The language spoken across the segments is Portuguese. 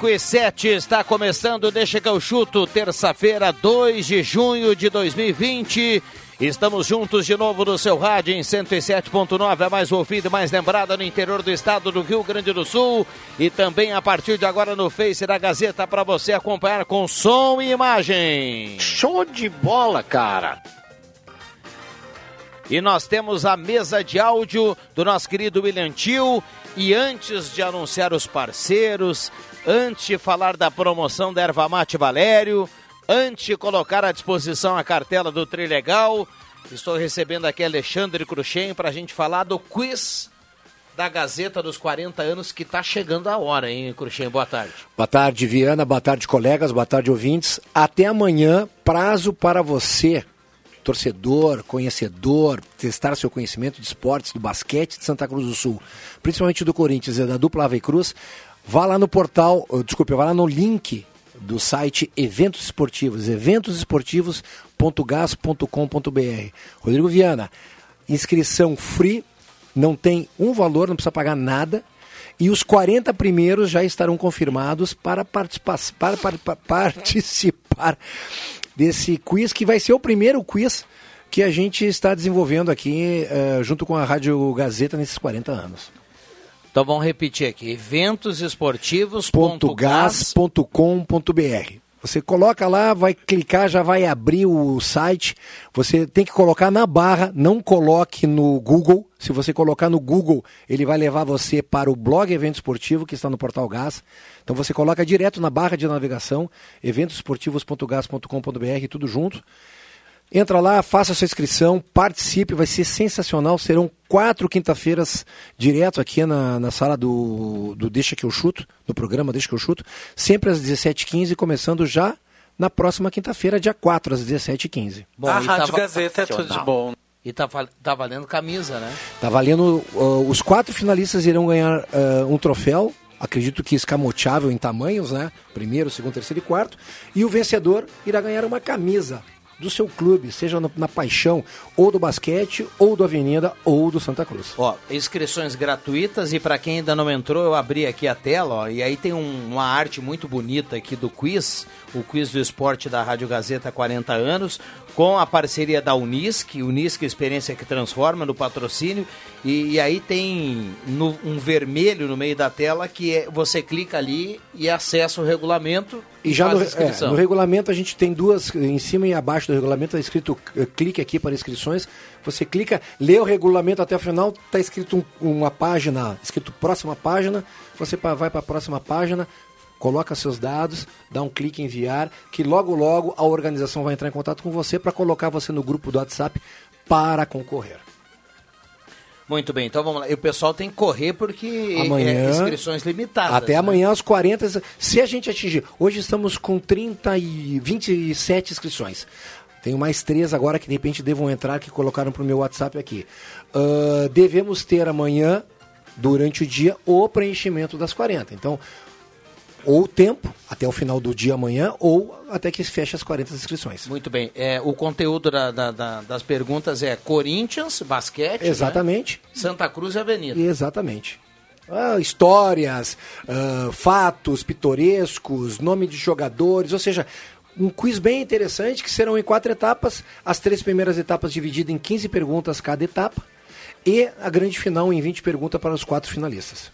Cinco e sete está começando, deixa que eu chuto, terça-feira, 2 de junho de 2020. Estamos juntos de novo no seu rádio em 107.9, a mais ouvida e mais lembrada no interior do estado do Rio Grande do Sul. E também a partir de agora no Face da Gazeta para você acompanhar com som e imagem. Show de bola, cara! E nós temos a mesa de áudio do nosso querido William Tio. E antes de anunciar os parceiros, antes de falar da promoção da Erva Mate Valério, antes de colocar à disposição a cartela do Trilegal, estou recebendo aqui Alexandre Cruxem para a gente falar do quiz da Gazeta dos 40 anos que está chegando a hora, hein, Cruxem? Boa tarde. Boa tarde, Viana. Boa tarde, colegas. Boa tarde, ouvintes. Até amanhã, prazo para você, torcedor, conhecedor, testar seu conhecimento de esportes, do basquete de Santa Cruz do Sul, principalmente do Corinthians e da dupla Ave Cruz. Vá lá no portal, uh, desculpe, vá lá no link do site Eventos Esportivos, eventosesportivos.gas.com.br. Rodrigo Viana, inscrição free, não tem um valor, não precisa pagar nada. E os 40 primeiros já estarão confirmados para, participa para, para, para participar desse quiz, que vai ser o primeiro quiz que a gente está desenvolvendo aqui uh, junto com a Rádio Gazeta nesses 40 anos. Então vamos repetir aqui: eventosesportivos.gas.com.br. Você coloca lá, vai clicar, já vai abrir o site. Você tem que colocar na barra, não coloque no Google. Se você colocar no Google, ele vai levar você para o blog Evento Esportivo, que está no Portal Gás. Então você coloca direto na barra de navegação, eventosesportivos.gas.com.br, tudo junto. Entra lá, faça sua inscrição, participe, vai ser sensacional. Serão quatro quinta-feiras direto aqui na, na sala do, do Deixa Que Eu Chuto, no programa Deixa Que Eu Chuto, sempre às 17h15, começando já na próxima quinta-feira, dia 4, às 17h15. Bom, a Rádio tá Gazeta é tudo de bom. E tá, tá valendo camisa, né? Tá valendo. Uh, os quatro finalistas irão ganhar uh, um troféu acredito que escamoteável em tamanhos, né? Primeiro, segundo, terceiro e quarto. E o vencedor irá ganhar uma camisa do seu clube, seja no, na paixão ou do basquete, ou do Avenida, ou do Santa Cruz. Ó, inscrições gratuitas e para quem ainda não entrou, eu abri aqui a tela, ó, e aí tem um, uma arte muito bonita aqui do quiz, o quiz do esporte da Rádio Gazeta há 40 anos, com a parceria da Unisc, Unisc Experiência que Transforma, no patrocínio, e, e aí tem no, um vermelho no meio da tela que é, você clica ali e acessa o regulamento e já no, é, no, regulamento a gente tem duas, em cima e abaixo do regulamento está escrito uh, clique aqui para inscrições. Você clica, lê o regulamento até o final, está escrito um, uma página, escrito próxima página, você vai para a próxima página, coloca seus dados, dá um clique em enviar, que logo logo a organização vai entrar em contato com você para colocar você no grupo do WhatsApp para concorrer. Muito bem, então vamos lá. E o pessoal tem que correr porque amanhã, é inscrições limitadas. Até né? amanhã às 40. Se a gente atingir. Hoje estamos com 30 e 27 inscrições. Tenho mais três agora que de repente devam entrar, que colocaram para o meu WhatsApp aqui. Uh, devemos ter amanhã, durante o dia, o preenchimento das 40. Então, ou tempo, até o final do dia amanhã, ou até que feche as 40 inscrições. Muito bem. É, o conteúdo da, da, da, das perguntas é Corinthians, basquete. Exatamente. Né? Santa Cruz e Avenida. Exatamente. Ah, histórias, ah, fatos pitorescos, nome de jogadores, ou seja, um quiz bem interessante que serão em quatro etapas. As três primeiras etapas divididas em 15 perguntas cada etapa. E a grande final em 20 perguntas para os quatro finalistas.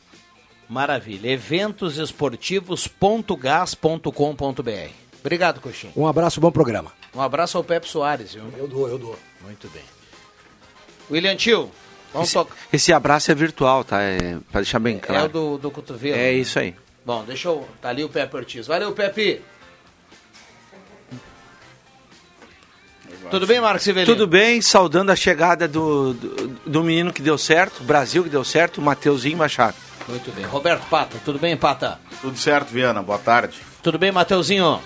Maravilha. Eventosesportivos.gas.com.br. Obrigado, Coxinha. Um abraço, bom programa. Um abraço ao Pepe Soares, viu? Eu dou, eu dou. Muito bem. William Tio, Vamos esse, tocar. esse abraço é virtual, tá? É, pra deixar bem É o claro. do, do cotovelo. É isso aí. Bom, deixa eu. Tá ali o Pepe Ortiz. Valeu, Pepe. Tudo bem, Marcos Severino? Tudo bem, saudando a chegada do, do, do menino que deu certo, Brasil que deu certo, o Mateuzinho Machado. Muito bem. Roberto Pata, tudo bem, Pata? Tudo certo, Viana. Boa tarde. Tudo bem, Mateuzinho?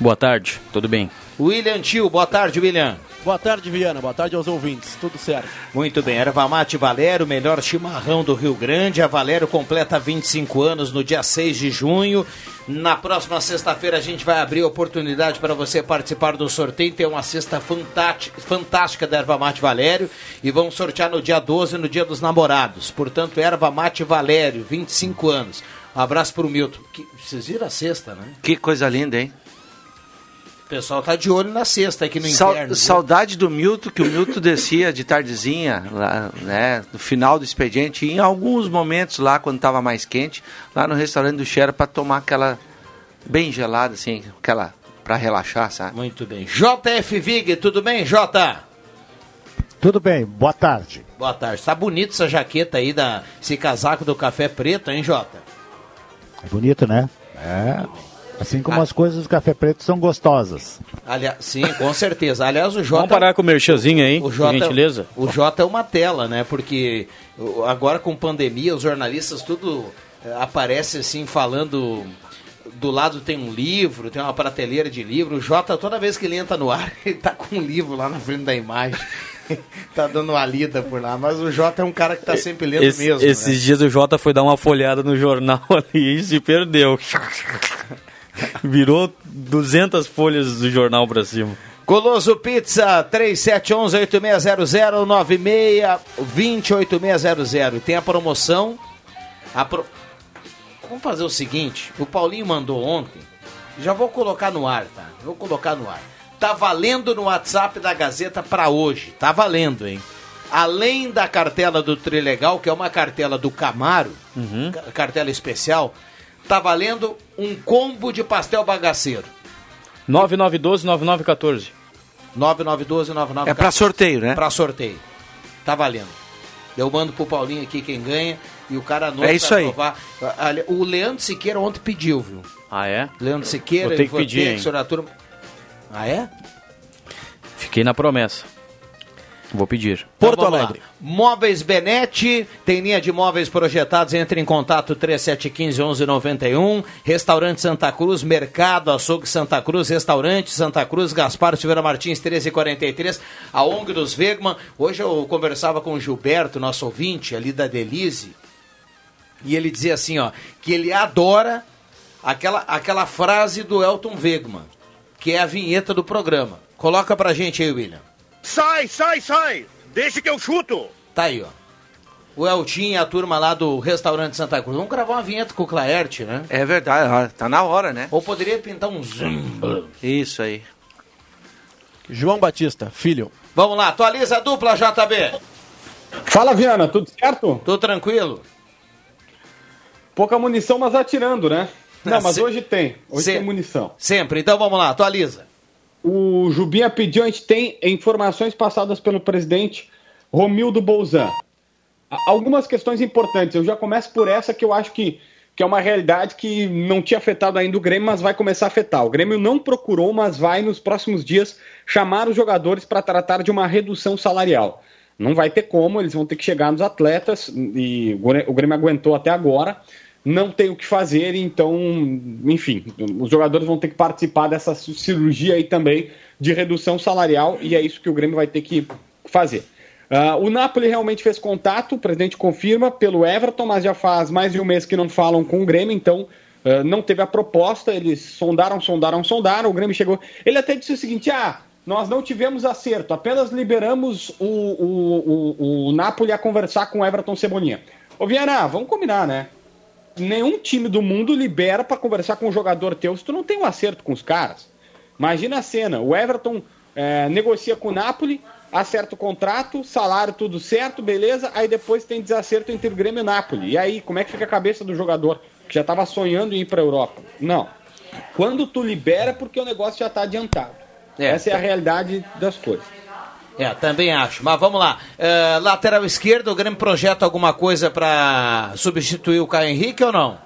Boa tarde, tudo bem? William Tio, boa tarde, William. Boa tarde, Viana. Boa tarde aos ouvintes. Tudo certo. Muito bem, Erva Mate Valério, melhor chimarrão do Rio Grande. A Valério completa 25 anos no dia 6 de junho. Na próxima sexta-feira a gente vai abrir oportunidade para você participar do sorteio. Tem uma cesta fantástica, fantástica da Erva Mate Valério. E vamos sortear no dia 12, no dia dos namorados. Portanto, Erva Mate Valério, 25 anos. Um abraço para o Milton. Que, vocês viram a cesta, né? Que coisa linda, hein? O pessoal tá de olho na sexta aqui no Sau- inverno. viu? saudade do Milton, que o Milton descia de tardezinha, lá, né, no final do expediente, e em alguns momentos lá, quando estava mais quente, lá no restaurante do Xera, para tomar aquela bem gelada, assim, aquela para relaxar, sabe? Muito bem. JF Vig, tudo bem, Jota? Tudo bem, boa tarde. Boa tarde. Tá bonito essa jaqueta aí, da, esse casaco do café preto, hein, Jota? É bonito, né? É. Assim como Ah. as coisas do café preto são gostosas. Aliás, sim, com certeza. Aliás, o Jota. Vamos parar com o merchanzinho aí, o por Jota, gentileza. O Jota é uma tela, né? Porque agora com pandemia, os jornalistas tudo eh, aparece assim falando. Do lado tem um livro, tem uma prateleira de livro. O Jota, toda vez que ele entra no ar, ele tá com um livro lá na frente da imagem. tá dando uma lida por lá. Mas o Jota é um cara que tá sempre lendo Esse- mesmo. esses né? dias o Jota foi dar uma folhada no jornal ali e se perdeu. Virou 200 folhas do jornal pra cima. Goloso Pizza 3711-8600 9620-8600. Tem a promoção. A pro- Vamos fazer o seguinte: o Paulinho mandou ontem. Já vou colocar no ar, tá? Vou colocar no ar. Tá valendo no WhatsApp da Gazeta pra hoje. Tá valendo, hein? Além da cartela do Trilegal, que é uma cartela do Camaro, ca- cartela especial, tá valendo um combo de pastel bagaceiro. 9912-9914. 9912-9914. É pra sorteio, né? Pra sorteio. Tá valendo. Eu mando pro Paulinho aqui quem ganha e o cara anota É isso aí. provar. O Leandro Siqueira ontem pediu, viu? Ah, é? Leandro Siqueira, Vou ter que pedir, hein? Sonatura- Ah, é? Fiquei na promessa. Vou pedir. Então, vamos lá. Móveis Benete, tem linha de móveis projetados, entre em contato 3715-1191, Restaurante Santa Cruz, Mercado Açougue Santa Cruz, Restaurante Santa Cruz, Gaspar Silveira Martins 1343, a ONG dos Vegman. Hoje eu conversava com o Gilberto, nosso ouvinte ali da Delize, e ele dizia assim, ó, que ele adora aquela, aquela frase do Elton Wegman, que é a vinheta do programa. Coloca pra gente aí, William. Sai, sai, sai! Deixa que eu chuto! Tá aí, ó. O Eltinho e a turma lá do restaurante Santa Cruz. Vamos gravar uma vinheta com o Claerte, né? É verdade, tá na hora, né? Ou poderia pintar um zoom. Isso aí. João Batista, filho. Vamos lá, atualiza a dupla, JB. Fala, Viana, tudo certo? Tudo tranquilo? Pouca munição, mas atirando, né? Não, mas Se- hoje tem. Hoje se- tem munição. Sempre. Então vamos lá, atualiza. O Jubinha pediu, a gente tem informações passadas pelo presidente Romildo Bolzan. Algumas questões importantes. Eu já começo por essa que eu acho que, que é uma realidade que não tinha afetado ainda o Grêmio, mas vai começar a afetar. O Grêmio não procurou, mas vai nos próximos dias chamar os jogadores para tratar de uma redução salarial. Não vai ter como, eles vão ter que chegar nos atletas e o Grêmio aguentou até agora. Não tem o que fazer, então, enfim, os jogadores vão ter que participar dessa cirurgia aí também de redução salarial e é isso que o Grêmio vai ter que fazer. Ah, o Napoli realmente fez contato, o presidente confirma pelo Everton, mas já faz mais de um mês que não falam com o Grêmio, então ah, não teve a proposta. Eles sondaram, sondaram, sondaram. O Grêmio chegou. Ele até disse o seguinte: ah, nós não tivemos acerto, apenas liberamos o, o, o, o Napoli a conversar com o Everton Cebolinha. Ô Viana, vamos combinar, né? Nenhum time do mundo libera para conversar com um jogador teu se tu não tem um acerto com os caras. Imagina a cena: o Everton é, negocia com o Napoli, acerta o contrato, salário tudo certo, beleza. Aí depois tem desacerto entre o Grêmio e o Napoli. E aí, como é que fica a cabeça do jogador que já estava sonhando em ir para a Europa? Não. Quando tu libera, é porque o negócio já está adiantado. É. Essa é a realidade das coisas. É, também acho. Mas vamos lá. Uh, lateral esquerdo, o Grêmio projeta alguma coisa para substituir o Caio Henrique ou não?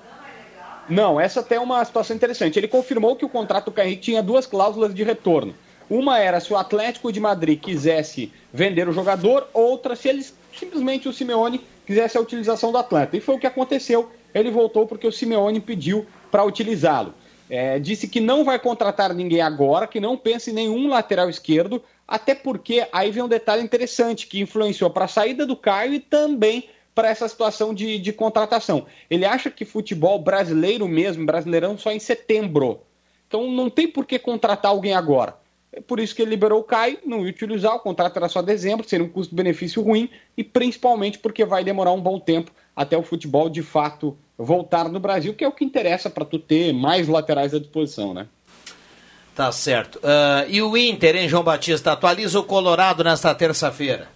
Não, essa até é uma situação interessante. Ele confirmou que o contrato do Caio Henrique tinha duas cláusulas de retorno. Uma era se o Atlético de Madrid quisesse vender o jogador, outra se eles simplesmente o Simeone quisesse a utilização do atleta. E foi o que aconteceu. Ele voltou porque o Simeone pediu para utilizá-lo. É, disse que não vai contratar ninguém agora, que não pensa em nenhum lateral esquerdo, até porque aí vem um detalhe interessante que influenciou para a saída do Caio e também para essa situação de, de contratação. Ele acha que futebol brasileiro mesmo, brasileirão, só em setembro. Então não tem por que contratar alguém agora. É por isso que ele liberou o Caio, não ia utilizar, o contrato era só dezembro, seria um custo-benefício ruim, e principalmente porque vai demorar um bom tempo até o futebol de fato voltar no Brasil, que é o que interessa para tu ter mais laterais à disposição, né? Tá certo. Uh, e o Inter, hein, João Batista? Atualiza o Colorado nesta terça-feira.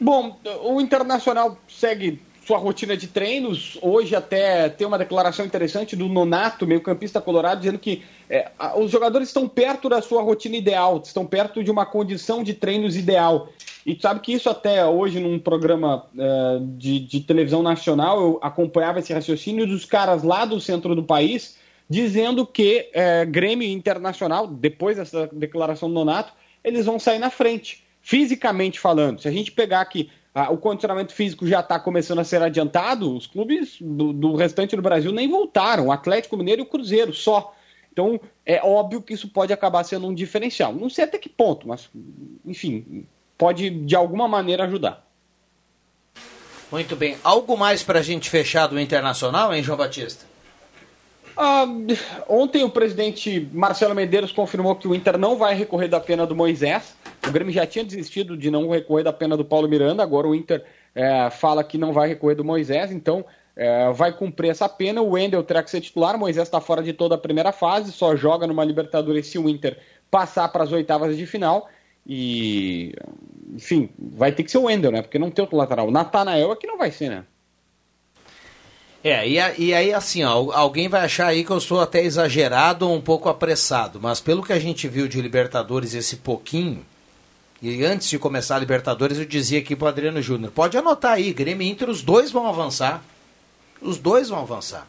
Bom, o Internacional segue sua rotina de treinos. Hoje até tem uma declaração interessante do Nonato, meio-campista colorado, dizendo que é, os jogadores estão perto da sua rotina ideal, estão perto de uma condição de treinos ideal. E sabe que isso até hoje num programa é, de, de, televisão nacional eu acompanhava esse raciocínio dos caras lá do centro do país dizendo que é, Grêmio Internacional, depois dessa declaração do Nonato, eles vão sair na frente, fisicamente falando. Se a gente pegar aqui ah, o condicionamento físico já está começando a ser adiantado, os clubes do, do, restante do Brasil nem voltaram, o Atlético Mineiro e o Cruzeiro só. Então é óbvio que isso pode acabar sendo um diferencial. Não sei até que ponto, mas enfim, pode de alguma maneira ajudar. Muito bem. Algo mais para a gente fechar do Internacional, hein, João Batista? Ah, ontem o presidente Marcelo Medeiros confirmou que o Inter não vai recorrer da pena do Moisés. O Grêmio já tinha desistido de não recorrer da pena do Paulo Miranda, agora o Inter é, fala que não vai recorrer do Moisés, então é, vai cumprir essa pena. O Wendel terá que ser titular, o Moisés está fora de toda a primeira fase, só joga numa Libertadores se o Inter passar para as oitavas de final. E, enfim, vai ter que ser o Wendel, né? Porque não tem outro lateral. O Natanael é que não vai ser, né? É, e, e, aí assim, ó, alguém vai achar aí que eu sou até exagerado ou um pouco apressado, mas pelo que a gente viu de Libertadores esse pouquinho, e antes de começar a Libertadores, eu dizia aqui pro Adriano Júnior: pode anotar aí, Grêmio e Inter, os dois vão avançar. Os dois vão avançar.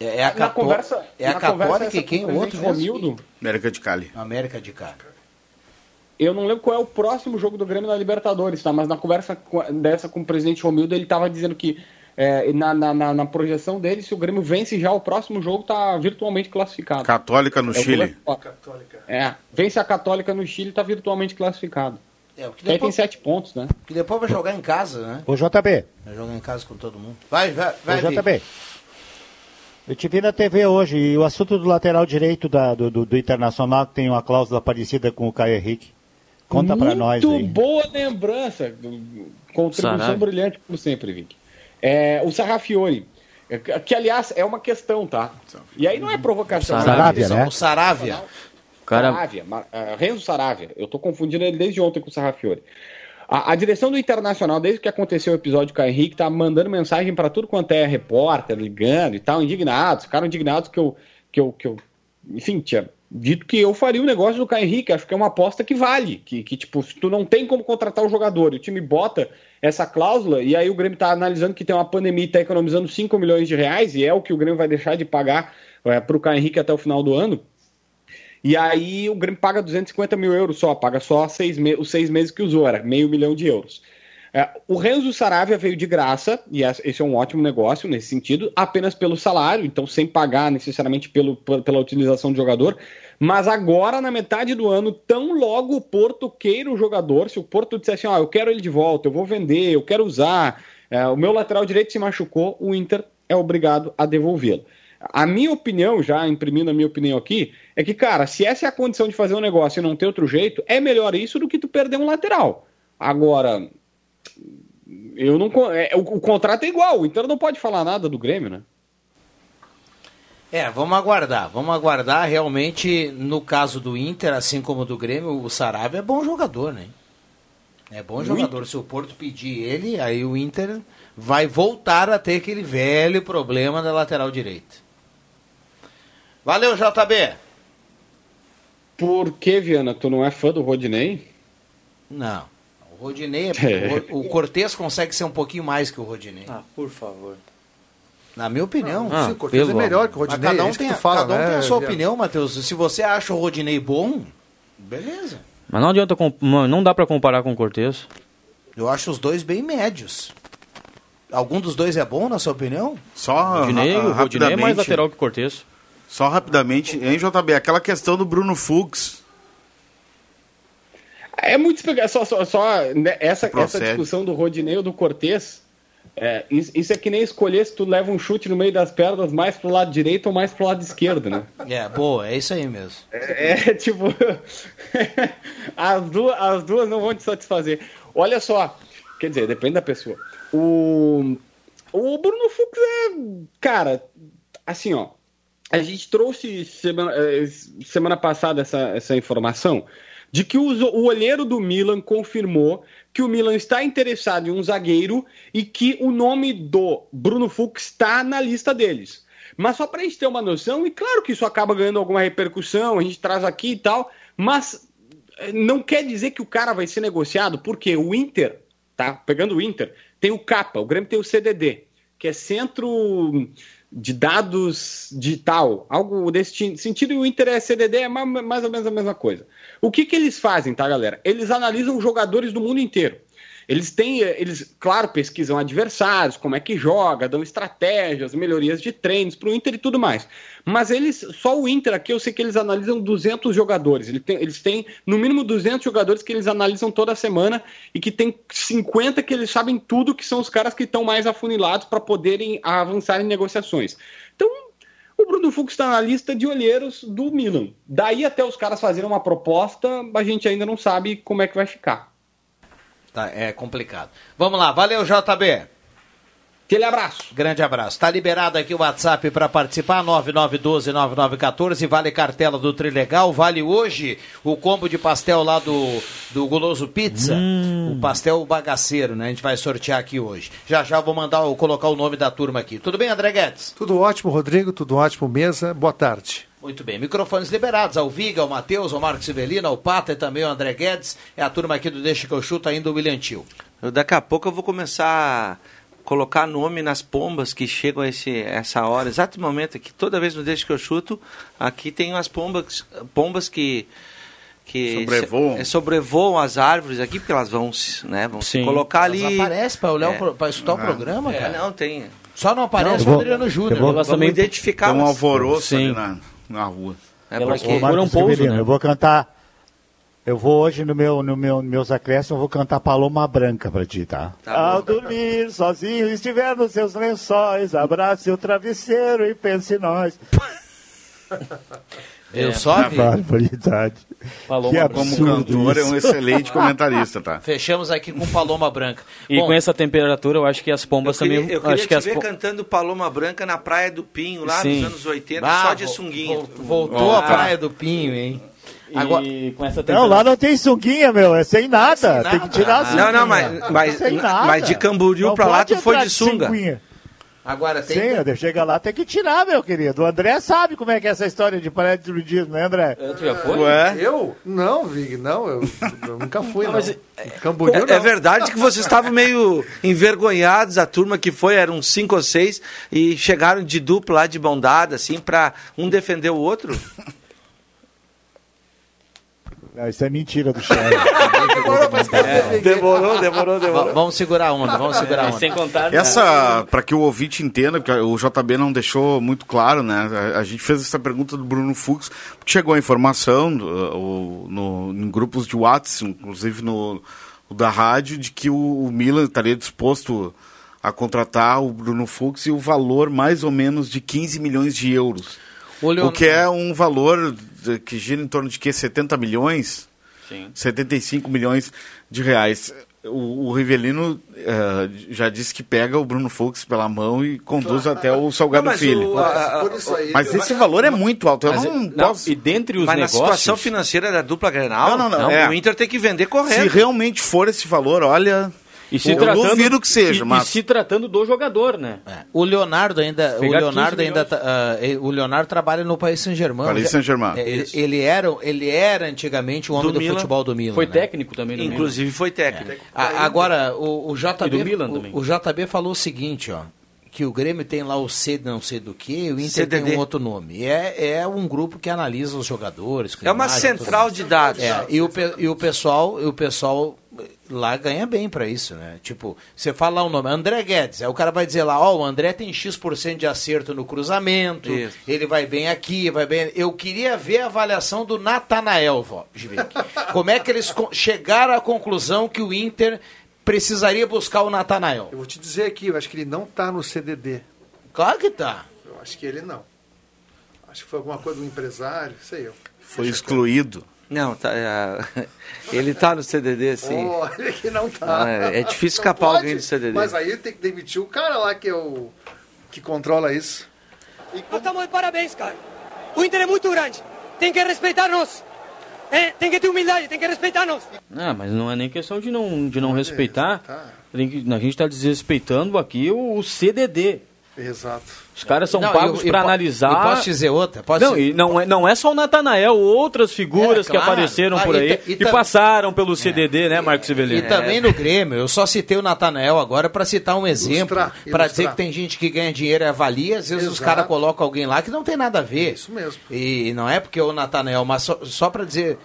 É, é a, Cató conversa, é a Católica e quem? O outro Romildo? América de Cali. América de Cali. Eu não lembro qual é o próximo jogo do Grêmio na Libertadores, tá? Mas na conversa dessa com o presidente Romildo, ele estava dizendo que é, na, na, na, projeção dele, se o Grêmio vence já o próximo jogo, está virtualmente classificado. Católica no é Chile. Católica. É, vence a Católica no Chile, está virtualmente classificado. É, porque depois, tem sete pontos, né? Que depois vai jogar em casa, né? O JB. Vai jogar em casa com todo mundo. Vai, vai, vai. O JB. Eu te vi na TV hoje e o assunto do lateral direito da, do, do, do, Internacional que tem uma cláusula parecida com o Caio Henrique. Conta para nós. Muito boa lembrança. Contribuição brilhante, como sempre, Vic. É, o Sarrafiore, que aliás é uma questão, tá? E aí não é provocação. Saravia, né? O Saravia. Cara... Saravia, uh, Renzo Saravia. Eu tô confundindo ele desde ontem com o Sarrafiore. A, a, direção do Internacional, desde que aconteceu o episódio com o Henrique, tá mandando mensagem para tudo quanto é repórter, ligando e tal, indignados. Ficaram indignados que eu, que eu, que eu enfim, tinha dito que eu faria o negócio do Caio Henrique. Acho que é uma aposta que vale. Que, que, tipo, se tu não tem como contratar o jogador e o time bota essa cláusula, e aí o Grêmio está analisando que tem uma pandemia e está economizando 5 milhões de reais, e é o que o Grêmio vai deixar de pagar é, para o Caio Henrique até o final do ano. E aí o Grêmio paga 250 mil euros só, paga só seis os seis meses que usou, era meio milhão de euros. É, o Renzo Saravia veio de graça, e esse é um ótimo negócio nesse sentido, apenas pelo salário, então sem pagar necessariamente pelo, pela utilização do jogador. Mas agora, na metade do ano, tão logo o Porto queira o jogador, se o Porto disser assim, ó, eu quero ele de volta, eu vou vender, eu quero usar, é, o meu lateral direito se machucou, o Inter é obrigado a devolvê-lo. A minha opinião, já imprimindo a minha opinião aqui, é que, cara, se essa é a condição de fazer um negócio e não ter outro jeito, é melhor isso do que tu perder um lateral. Agora, eu não. É, o, o, contrato é igual, o Inter não pode falar nada do Grêmio, né? É, vamos aguardar. Vamos aguardar. Realmente, no caso do Inter, assim como do Grêmio, o Sarabia é bom jogador, né? É bom Muito. jogador. Se o Porto pedir ele, aí o Inter vai voltar a ter aquele velho problema da lateral direita. Valeu, JB. Por que, Viana? Tu não é fã do Rodinei? Não. O Rodinei, é- o, o Cortez consegue ser um pouquinho mais que o Rodinei. Ah, por favor. Na minha opinião. Ah, Sim, o Cortez é melhor que o Rodinei. Mas cada é um, isso tem, fala, cada um né, tem a sua opinião, Matheus. Se você acha o Rodinei bom, beleza. Mas não adianta, com- não dá pra comparar com o Cortez. Eu acho os dois bem médios. Algum dos dois é bom, na sua opinião? Só Rodinei, o Rodinei é mais rapidamente- lateral que o Cortez. Só rapidamente, em JB, aquela questão do Bruno Fux. É muito só, só, só né, essa, essa discussão do Rodinei ou do Cortez. É, isso, é que nem escolher se tu leva um chute no meio das pernas mais pro lado direito ou mais pro lado esquerdo, né? É, boa, é isso aí mesmo. É, tipo. as, duas, as duas não vão te satisfazer. Olha só, quer dizer, depende da pessoa. O, o Bruno Fux é. Cara, assim, ó. A gente trouxe semana, eh, semana passada essa, essa informação de que o, o olheiro do Milan confirmou que o Milan está interessado em um zagueiro e que o nome do Bruno Fux está na lista deles. Mas só para a gente ter uma noção, e claro que isso acaba ganhando alguma repercussão, a gente traz aqui e tal, mas eh, não quer dizer que o cara vai ser negociado, porque o Inter, tá? Pegando o Inter, tem o CAPA, o Grêmio tem o CDD, que é Centro de Dados Digital, algo desse ti- sentido, e o Inter é CDD, é ma- mais ou menos a mesma coisa. O que, que eles fazem, tá, galera? Eles analisam jogadores do mundo inteiro. Eles têm, eles, claro, pesquisam adversários, como é que joga, dão estratégias, melhorias de treinos para o Inter e tudo mais. Mas eles, só o Inter aqui, eu sei que eles analisam 200 jogadores. Eles têm, eles têm no mínimo 200 jogadores que eles analisam toda semana e que tem 50 que eles sabem tudo, que são os caras que estão mais afunilados para poderem avançar em negociações. Então, o Bruno Fux está na lista de olheiros do Milan. Daí até os caras fazerem uma proposta, a gente ainda não sabe como é que vai ficar. Tá, é complicado. Vamos lá, valeu, JB. Aquele abraço. Grande abraço. Tá liberado aqui o WhatsApp para participar, 9912-9914. Vale cartela do Trilegal. Vale hoje o combo de pastel lá do, do Guloso Pizza. O pastel bagaceiro, né? A gente vai sortear aqui hoje. Já já vou mandar, eu colocar o nome da turma aqui. Tudo bem, André Guedes? Tudo ótimo, Rodrigo, tudo ótimo, mesa. Boa tarde. Muito bem, microfones liberados ao Viga, ao Matheus, ao Marcos Sivelino, ao Pata e também ao André Guedes. É a turma aqui do Deixa que eu chuto, ainda o William Tio. Daqui a pouco eu vou começar a colocar nome nas pombas que chegam a esse, essa hora, exato momento aqui. Toda vez no Deixa que eu chuto, aqui tem umas pombas, pombas que que Sobrevoam. é, sobrevoam as árvores aqui, porque elas vão, se- né, vão se colocar ali. Mas aparece para olhar, É. pra escutar o programa, É, cara? não, tem. Só não aparece Não, o Adriano Júnior. Vamos também- identificar. Tem um alvoroço Sim. ali na, na rua. É Elas porque- Foram Marcos pouso, Severino, né? Eu vou cantar. Eu vou hoje no meu, no meu, nos meus acréscimos, eu vou cantar Paloma Branca pra ti, tá? Tá bom. Ao dormir sozinho, estiver nos seus lençóis, abrace o travesseiro e pense em nós. Eu só vi. Barbaridade. Paloma que. Como cantor, é um excelente comentarista, tá? Fechamos aqui com Paloma Branca. E Bom, com essa temperatura, eu acho que as Eu pombas queria, também. eu queria acho te que as ver po- cantando Paloma Branca na Praia do Pinho, lá Sim. nos anos 80, ah, só de vo- Voltou Ó, a tá. Praia do Pinho, hein? Agora, E com essa Não, temperatura. lá não tem sunguinha, meu, é sem nada. Sem Tem que nada. tirar a sunguinha. Não, não, mas, mas, Sem nada. mas de Camboriú Não pra lá tu foi de sunga. sunguinha. Agora tem. Sim, chega lá, tem que tirar, meu querido. O André sabe como é que é essa história de parede de nudismo, né, André? Tu já foi? Ué? Eu? Não, Vig, não, eu, eu nunca fui, não. mas Camboriú, É, é não. verdade que vocês estavam meio envergonhados, a turma que foi, eram cinco ou seis, e chegaram de dupla lá, de mão dada, assim, pra um defender o outro? Não, isso é mentira do chefe. Demorou, demorou, Va- Vamos segurar a onda, vamos segurar a onda. Sem contar. Essa, para que o ouvinte entenda, porque o JB não deixou muito claro, né? A, a gente fez essa pergunta do Bruno Fux, porque chegou a informação do- o- no, em grupos de WhatsApp, inclusive no, da rádio, de que o, o Milan estaria disposto a contratar o Bruno Fux e o valor mais ou menos de 15 milhões de euros. O Leon- O que é um valor que gira em torno de que 70 milhões? Sim. 75 milhões de reais. O, o Rivelino eh, já disse que pega o Bruno Fux pela mão e conduz até o Salgado Não, mas Filho. o- a- a- aí, mas esse valor é muito alto. Eu Mas, não, não, posso... E dentre os Mas na negócios. situação financeira da dupla Grenal, Não, não, não, é. o Inter tem que vender Se correndo. realmente for esse valor, olha. E se eu tratando, duvido que seja, e, mas... e se tratando do jogador, né? O Leonardo ainda, o Pegar Leonardo 15 ainda, tá- ele- o Leonardo trabalha no Paris Saint-Germain. Paris Saint-Germain. é, Ele, ele era, ele era antigamente o homem do, Milan. futebol do Milan. Foi né? técnico também do Inclusive foi técnico. A- agora o, o JB, do Milan o, o JB falou o seguinte, ó, que o Grêmio tem lá o C não sei do que, o Inter tem CDD. um outro nome. É, é um grupo que analisa os jogadores. É uma central de dados. É, e o, e o pessoal, e o pessoal lá ganha bem pra isso, né? Tipo, você fala lá o nome, André Guedes, aí o cara vai dizer lá, ó, o André tem X% de acerto no cruzamento, Isso. ele vai bem aqui, vai bem... Eu queria ver a avaliação do Natanael, vó, Givic. Como é que eles chegaram à conclusão que o Inter precisaria buscar o Natanael? Eu vou te dizer aqui, eu acho que ele não tá no CDD. Claro que tá. Eu acho que ele não. Acho que foi alguma coisa do empresário, sei eu. Foi excluído. Não, tá, é, ele tá no CDD, sim. Olha que não tá. Não, é- é difícil escapar pode, alguém do CDD. Mas aí tem que demitir o cara lá que é o que controla isso. Nós estamos de parabéns, cara. O Inter é muito grande. Tem que respeitar nós. É, tem que ter humildade, tem que respeitar nós. Ah, mas não é nem questão de não, de não respeitar. Que- a gente está desrespeitando aqui o, o CDD. Exato. Os caras são Não, pagos e- e para analisar. e posso dizer outra? Posso não, dizer- e não, é, não é só o Natanael, outras figuras É, que claro, apareceram claro, por e aí e e, tam- passaram pelo CDD, né, Marcos E Severino? também no Grêmio, eu só citei o Natanael agora para citar um exemplo, para dizer que tem gente que ganha dinheiro e avalia, às vezes os Exato. caras colocam alguém lá que não tem nada a ver. Isso mesmo. E não é porque o Natanael, mas só, só para dizer,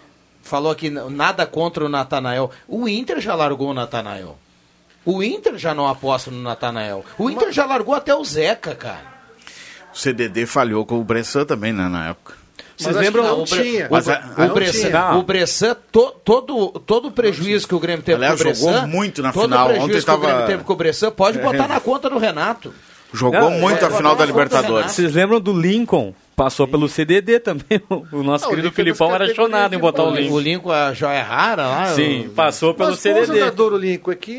falou aqui nada contra o Natanael. O Inter já largou o Natanael. O Inter já não aposta no Natanael. O Inter já largou até o Zeca, cara. O CDD falhou com o Bressan também, né, na época. Vocês lembram? não o, Bre- tinha. o, Mas Bre- a- o não Bressan, tinha. o Bressan, to- todo, todo o prejuízo que o Grêmio teve Aliás, com o jogou Bressan... muito na todo final. o prejuízo Ontem que o Grêmio tava- teve com o Bressan, pode É, botar é. na conta do Renato. Jogou Não, muito é, a final da é, Libertadores. Vocês lembram do Lincoln? Passou pelo CDD também. O nosso Não, o querido Filipão era chonado em botar o. Lincoln. O Lincoln, a joia rara lá... Sim, o- passou pelo Mas CDD. jogador o Lincoln, é que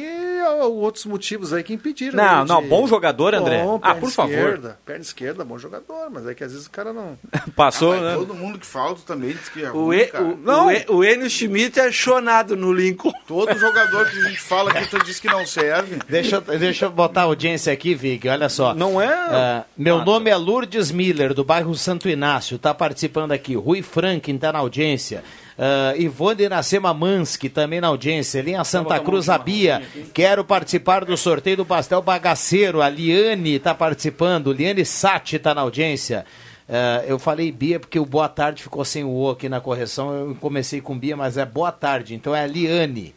outros motivos aí que impediram. Não, ele não, de- bom jogador, André. Bom, Ah, perna por favor. Esquerda, perna esquerda, bom jogador, mas é que às vezes o cara não... Passou, Ah, né? Todo mundo que falta também diz que é O, ruim, e, cara. o, o, e, o Enio Schmidt é chonado no Lincoln. Todo jogador que a gente fala que tu diz que não serve. Deixa, eu- deixa eu botar a audiência aqui, Vig, olha só. Não é. Ah, meu nome é Lourdes Miller, do bairro Santo Inácio, está participando aqui. Rui Franklin está na audiência. Uh, Ivone Iracema Mansky também na audiência. Linha Santa Cruz, a Bia. Quero participar do sorteio do pastel bagaceiro. A Liane está participando. Liane Sati está na audiência. Uh, eu falei Bia porque o boa tarde ficou sem o O aqui na correção. Eu comecei com Bia, mas é boa tarde. Então é a Liane.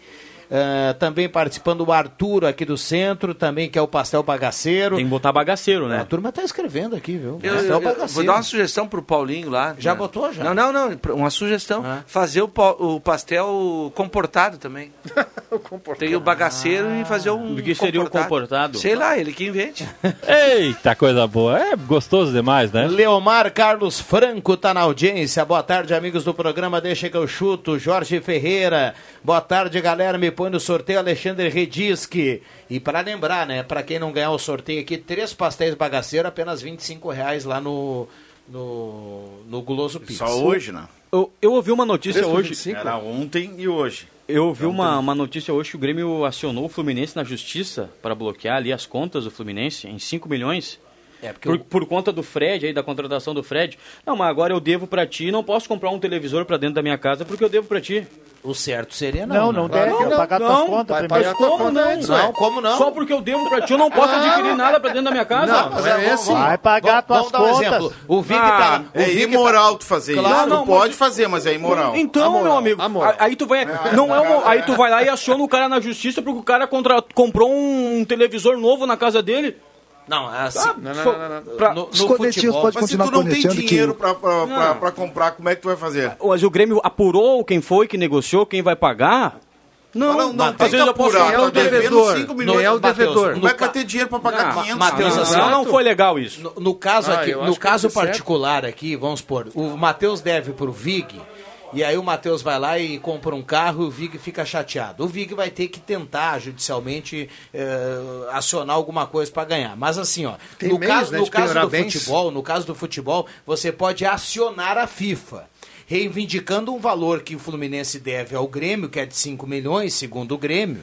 Uh, também participando o Arthur aqui do centro, também que é o pastel bagaceiro. Tem que botar bagaceiro, A né? turma tá escrevendo aqui, viu? Eu, Pastel eu- bagaceiro. vou dar uma sugestão pro Paulinho lá. Já né? botou, já? Não, não, não. Uma sugestão. Fazer o, o pastel comportado também. Tem o bagaceiro e fazer um. O que seria o comportado? Sei lá, ele que invente. Eita, coisa boa. É gostoso demais, né? Leomar Carlos Franco tá na audiência. Boa tarde, amigos do programa Deixa que eu chuto. Jorge Ferreira. Boa tarde, galera. Me põe no sorteio Alexandre Redisque. E para lembrar, né, para quem não ganhar o sorteio aqui, três pastéis bagaceiros, apenas 25 reais lá no no, no Guloso Pizza. Só hoje, né? Eu, eu ouvi uma notícia hoje. 25? Era ontem e hoje. Eu ouvi uma, uma notícia hoje que o Grêmio acionou o Fluminense na justiça para bloquear ali as contas do Fluminense em 5 milhões. É, porque Por, o- por conta do Fred aí, da contratação do Fred. Não, mas agora eu devo pra ti, não posso comprar um televisor pra dentro da minha casa porque eu devo pra ti. O certo seria Não, não deve, Não, vai pagar não, tuas contas vai primeiro. pagar tua Como conta não? antes, Não, ué. como não? Só porque eu devo pra ti, eu não posso adquirir nada pra dentro da minha casa. Não, mas é esse. Vai pagar Vamos tuas dar um contas. exemplo. O Vig Ah, tá. O É imoral tu fazer Claro, isso. não, tu pode mas- fazer, mas é imoral. Então, Amoral, meu amigo, amoral. a- aí tu vai. não é uma- aí tu vai lá e aciona o cara na justiça porque o cara contra, comprou um, televisor novo na casa dele. Não, é assim. Ah, Não, não, não, não, não. pra- No, no futebol. podem Mas se tu não tem que... dinheiro pra, pra, pra, Não. pra comprar, como é que tu vai fazer? Mas o Grêmio apurou quem foi que negociou, quem vai pagar? Não, não, não às tem vezes que apurar. Quem é o devedor? 5 milhões. Quem é o Mateus, devedor? Como é que vai ter dinheiro pra pagar Ah, 500? Mateus, Não, assim, Não, não. não foi legal isso. No, no caso Ah, aqui, no que caso ser certo. particular aqui, vamos supor, o Matheus deve pro Vig, e aí o Matheus vai lá e compra um carro e o Vig fica chateado. O Vig vai ter que tentar judicialmente eh, acionar alguma coisa para ganhar. Mas assim, ó, Tem no meios, caso, né, no caso do bens. futebol, no caso do futebol, você pode acionar a FIFA. Reivindicando um valor que o Fluminense deve ao Grêmio, que é de 5 milhões, segundo o Grêmio,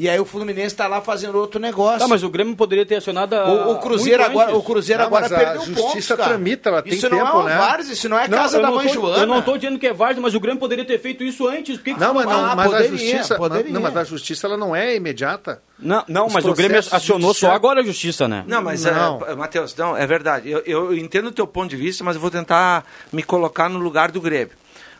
E aí o Fluminense tá lá fazendo outro negócio. Tá, mas o Grêmio poderia ter acionado a... O, o Cruzeiro muito agora, antes. o Cruzeiro Não, agora mas a perdeu justiça pontos, cara. tramita, ela tem isso não tempo, é uma né? várzea, isso não é Não, casa da não mãe tô- Joana. Eu não tô dizendo que é várzea, mas o Grêmio poderia ter feito isso antes. Por que que Não, mas, não, Ah, mas a poderia, justiça. poderia. Não, mas a justiça ela não é imediata. Não, não Os mas o Grêmio acionou só judiciais- agora a justiça, né? Não, mas, Não. É, Matheus, não, é verdade. Eu, eu entendo o teu ponto de vista, mas eu vou tentar me colocar no lugar do Grêmio.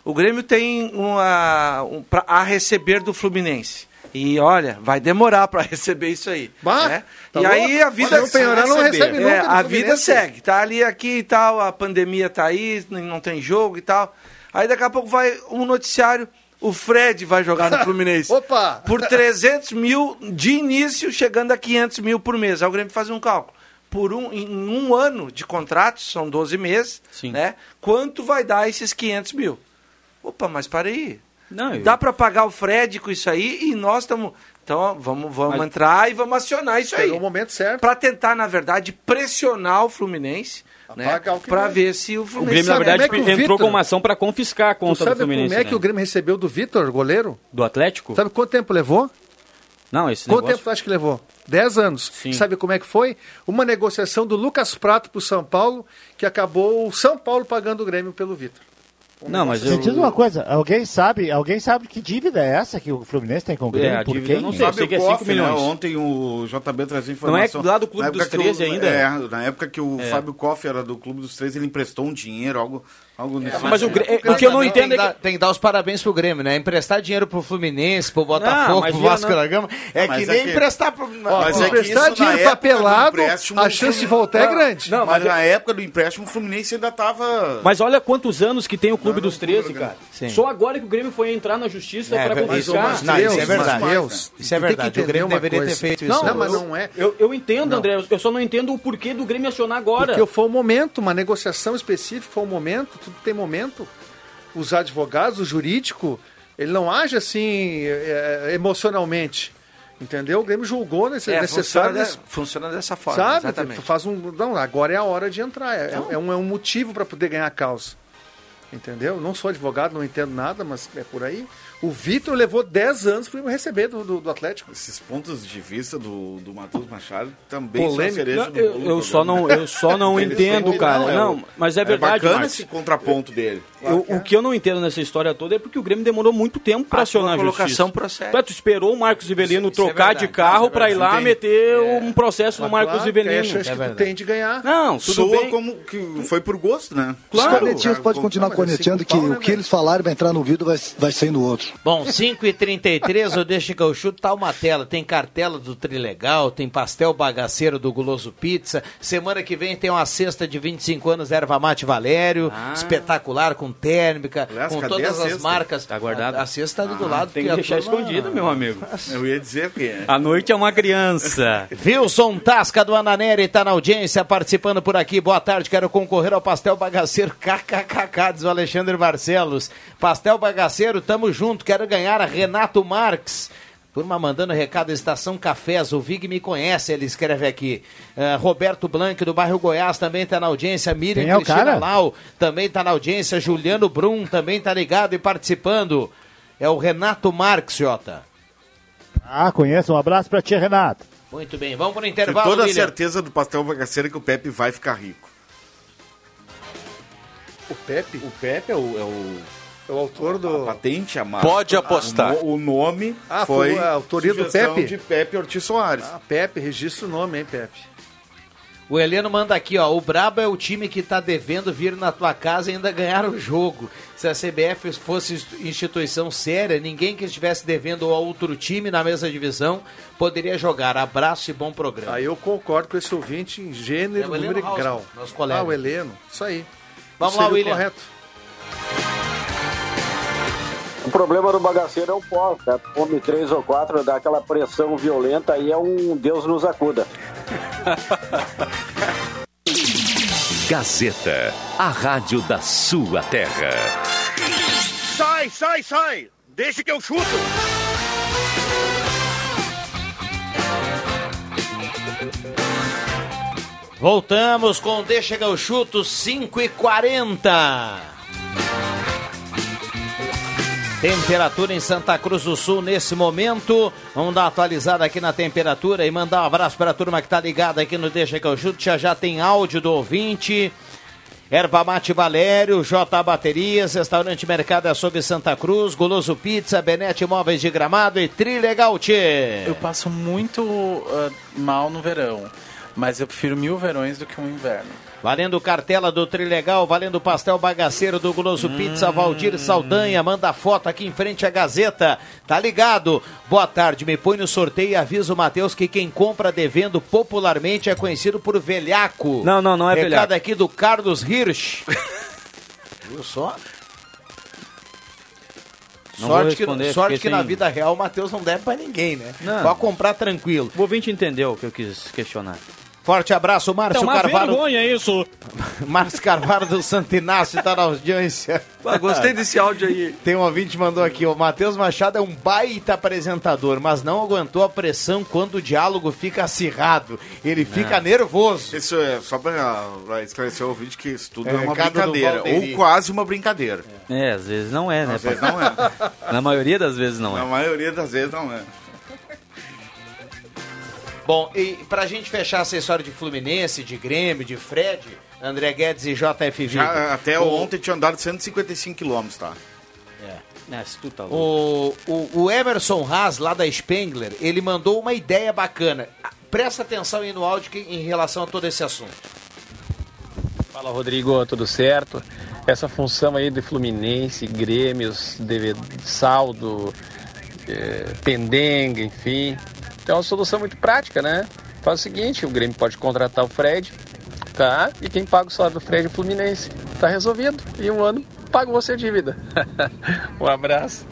O Grêmio tem uma, um, pra, a receber do Fluminense. E olha, vai demorar para receber isso aí. Bah, né? tá e aí louco? a vida Penharol não receber. recebe nunca É, a vida segue. Tá ali aqui e tal, a pandemia tá aí, não tem jogo e tal. Aí daqui a pouco vai um noticiário, o Fred vai jogar no Fluminense. Opa! Por 300 mil de início, chegando a 500 mil por mês. Aí o Grêmio faz um cálculo. Por um, em um ano de contrato, são 12 meses, Sim. né? Quanto vai dar esses 500 mil? Opa, mas para aí. Não, eu- Dá para pagar o Fred com isso aí e nós estamos... Então, vamos, vamos Mas- entrar e vamos acionar isso aí. Chegou o momento certo. Para tentar, na verdade, pressionar o Fluminense, né? o Para ver se o O Fluminense... Grêmio, na sabe verdade, como é que o entrou Vitor- com uma ação para confiscar a conta do sabe Fluminense. como é que né? o Grêmio recebeu do Vitor, goleiro? Do Atlético? Sabe quanto tempo levou? Não, esse Quanto negócio... tempo tu acha que levou? Dez anos. Sim. Sabe como é que foi? Uma negociação do Lucas Prato pro São Paulo, que acabou o São Paulo pagando o Grêmio pelo Vitor. Não, mas Me eu... diz uma coisa, alguém sabe, alguém sabe que dívida é essa que o Fluminense tem com o Grêmio? É, a Por dívida eu quem? não sei. Fábio sei que é Koff, cinco milhões. Né? Ontem o JB trazia Não é informação. lá do Clube dos que o- 13 ainda? É, na época que o É. Fábio Koff era do Clube dos 13, ele emprestou um dinheiro, algo, algo nesse mas o Grê- sentido. o que eu não entendo tem, é que dar, tem que dar os parabéns pro Grêmio, né? Emprestar dinheiro pro Fluminense, pro Não, Botafogo, mas pro Vasco não- da Gama. É Mas que é nem que- emprestar pro. Mas é que emprestar dinheiro época do papelado, empréstimo, a chance de voltar é Não, grande. Não, mas mas, na época do empréstimo, o Fluminense ainda estava. mas olha quantos anos que tem o Clube Não, dos não, 13, não, cara. Sim. Só agora que o Grêmio foi entrar na justiça É, para mas, confiscar. mas, não, isso é verdade. Deus, Isso é verdade. O Grêmio deveria ter feito isso. Não, Não, mas eu- não é. Eu, eu entendo, Não. André, eu só não entendo o porquê do Grêmio acionar agora. Porque foi um momento, uma negociação específica, foi um momento, tudo tem momento. Os advogados, o jurídico, ele não age assim é, emocionalmente. Entendeu? O Grêmio julgou nesse, É, necessário. funciona, nesse- funciona dessa forma, sabe? exatamente. Faz um. Não, agora é a hora de entrar. É, é um, é um motivo para poder ganhar a causa. Entendeu? Não sou advogado, não entendo nada, mas é por aí. O Vitor levou 10 anos para receber do, do, do Atlético. Esses pontos de vista do, do Matheus Machado também Polêmico. são cereja Não, do eu, eu só não, eu só não entendo, cara. é Não, o- mas é verdade, bacana Marcos. esse contraponto dele. Eu- o que eu não entendo nessa história toda é porque o Grêmio demorou muito tempo para acionar a colocação justiça. procede. Ué, tu esperou o Marcos Rivelino Isso- isso é trocar verdade, de carro é para ir lá verdade. meter um processo no Marcos claro, que é a Rivelino. chance É que tu verdade. tem de ganhar. Não, tudo Soa bem. como que foi por gosto, né? Os Claro. cornetinhos podem continuar Não, é cinco que né, o que eles falarem vai entrar no vídeo vai, vai sair no outro. Bom, 5h33, o Deixa que eu chuto, tá uma tela. Tem cartela do Trilegal, tem pastel bagaceiro do Guloso Pizza. Semana que vem tem uma cesta de 25 anos Erva Mate Valério, Ah. espetacular, com térmica, Aliás, com todas as marcas. Tá guardado? A, a cesta tá do lado. Tem porque que a deixar turma- escondido, meu amigo. Eu ia dizer que é. A noite é uma criança. Wilson Tasca do Ananeri está na audiência, participando por aqui. Boa tarde, quero concorrer ao pastel bagaceiro KKKK, diz o Alexandre Barcelos. Pastel bagaceiro, tamo junto, quero ganhar a Renato Marques. Turma mandando recado, Estação Cafés, o Vig me conhece, ele escreve aqui. Ah, Roberto Blanc, do bairro Goiás, também está na audiência. Miriam Quem é o Cristina cara? Lau, também está na audiência. Juliano Brum, também está ligado e participando. É o Renato Marques, Jota. Ah, conheço. Um abraço pra ti, Renato. Muito bem, vamos para o intervalo, toda a certeza do pastel bagaceiro que o Pepe vai ficar rico. O Pepe O Pepe é o, é o é o autor a do. patente, a marca. Pode apostar. O, no- o nome Ah, foi foi a autoria do Pepe? de Pepe Ortiz Soares. Ah, Pepe, registra o nome, hein, Pepe? O Heleno manda aqui, ó. O Brabo é o time que tá devendo vir na tua casa e ainda ganhar o jogo. Se a CBF fosse instituição séria, ninguém que estivesse devendo a outro time na mesma divisão poderia jogar. Abraço e bom programa. Aí eu concordo com esse ouvinte em gênero, É número e grau. nosso colega. Ah, o Heleno. Isso aí. Vamos Isso lá, William. correto. O problema do bagaceiro é o pó, né? Come três ou quatro, dá aquela pressão violenta aí é um Deus nos acuda. Gazeta, a rádio da sua terra. Sai, sai, sai! Deixa que eu chuto! Voltamos com Deixa que eu chuto 5 e 40. Temperatura em Santa Cruz do Sul nesse momento. Vamos dar uma atualizada aqui na temperatura e mandar um abraço para a turma que tá ligada aqui no Deixa que eu chuto. Já já tem áudio do ouvinte. Erva Mate Valério, J Baterias, Restaurante Mercado Açougue Santa Cruz, Goloso Pizza, Benete Móveis de Gramado e Trilegal. Eu passo muito uh, mal no verão, mas eu prefiro mil verões do que um inverno. Valendo cartela do Trilegal, valendo pastel bagaceiro do Guloso Pizza, Valdir Saldanha, manda foto aqui em frente à Gazeta. Tá ligado? Boa tarde, me põe no sorteio e avisa o Matheus que quem compra devendo popularmente é conhecido por velhaco. Não, não, não é Recado velhaco. aqui do Carlos Hirsch. Viu só? Não sorte que, sorte que na sem- vida real o Matheus não deve pra ninguém, né? Não. Pode comprar tranquilo. O ouvinte entendeu o que eu quis questionar. Forte abraço, Márcio É uma Carvalho. vergonha isso. Márcio Carvalho do Santo Inácio tá na audiência. Ah, gostei desse áudio aí. Tem um ouvinte que mandou aqui, o Matheus Machado é um baita apresentador, mas não aguentou a pressão quando o diálogo fica acirrado. Ele fica É. nervoso. Isso é só pra, pra esclarecer o ouvinte que isso tudo É, é, uma brincadeira. Ou quase uma brincadeira. É, às vezes não é, né? Às vezes não é. Na maioria das vezes não Na é. maioria das vezes não é. Bom, e pra gente fechar essa história de Fluminense, de Grêmio, de Fred, André Guedes e JF Já, Vigo. até o, ontem tinha andado 155 quilômetros, tá? É, se tu tá louco. O, o, o Emerson Haas, lá da Spengler, ele mandou uma ideia bacana. Presta atenção aí no áudio que- em relação a todo esse assunto. Fala Rodrigo, tudo certo? Essa função aí de Fluminense, Grêmios, de saldo, eh, pendenga, enfim. Então é uma solução muito prática, né? Faz o seguinte, o Grêmio pode contratar o Fred, tá? E quem paga o salário do Fred é o Fluminense. Tá resolvido. E um ano paga você a dívida. um abraço.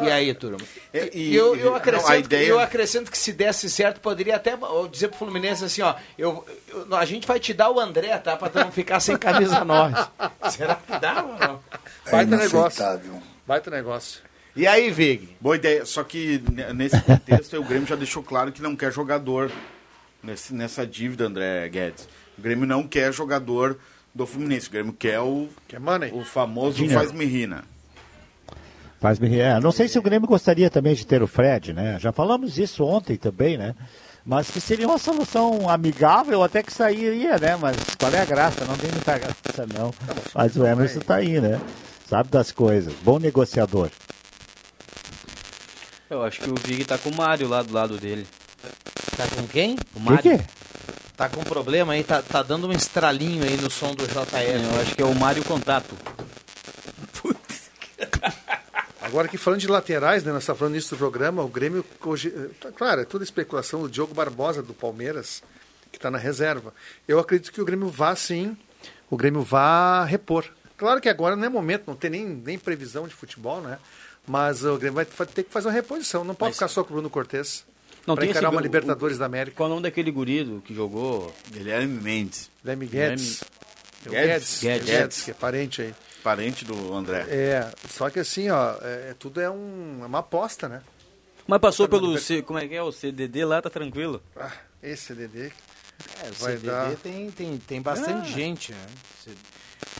E aí, turma? É, E, e- eu, eu, não, acrescento, a ideia- eu acrescento que se desse certo, poderia até dizer pro Fluminense assim, ó, eu, eu- a gente vai te dar o André, tá? Pra tu não ficar sem camisa 9. Será que dá ou não? Baita negócio. Baita negócio. E aí, Vig? Boa ideia. Só que ne- nesse contexto, o Grêmio já deixou claro que não quer jogador nesse- nessa dívida, André Guedes. O Grêmio não quer jogador do Fluminense. O Grêmio quer o, o famoso Dinheiro. faz-me rir, né? Faz me é, Não sei se o Grêmio gostaria também de ter o Fred, né? Já falamos isso ontem também, né? Mas que seria uma solução amigável até que sairia, né? Mas qual é a graça? Não tem muita graça, não. Mas o Emerson tá aí, né? Sabe das coisas. Bom negociador. Eu acho que o Vig tá com o Mário lá do lado dele. Tá com quem? O Mário. Tá com problema aí, tá, tá dando um estralinho aí no som do JR. Eu acho que é o Mário Contato. Agora que falando de laterais, né, nós estamos falando nisso do programa, o Grêmio, hoje, tá, claro, é toda especulação do Diogo Barbosa do Palmeiras, que está na reserva. Eu acredito que o Grêmio vá sim, o Grêmio vá repor. Claro que agora não é momento, não tem nem, nem previsão de futebol, né? Mas o Grêmio vai ter que fazer uma reposição, não pode ficar só com o Bruno Cortes. Não Pra tem encarar esse- uma o- Libertadores da América. Qual é o nome daquele gurido que jogou? Guilherme Mendes. Guilherme Guedes. É o Guedes. Guedes. Guedes. que é parente aí. Parente do André. É, só que assim, ó, é, tudo é, um, é uma aposta, né? Mas passou pelo. C, como é que é? O CDD lá tá tranquilo. Ah, esse CDD. É, o vai CDD dar. tem, tem, tem bastante Ah. gente, né? C-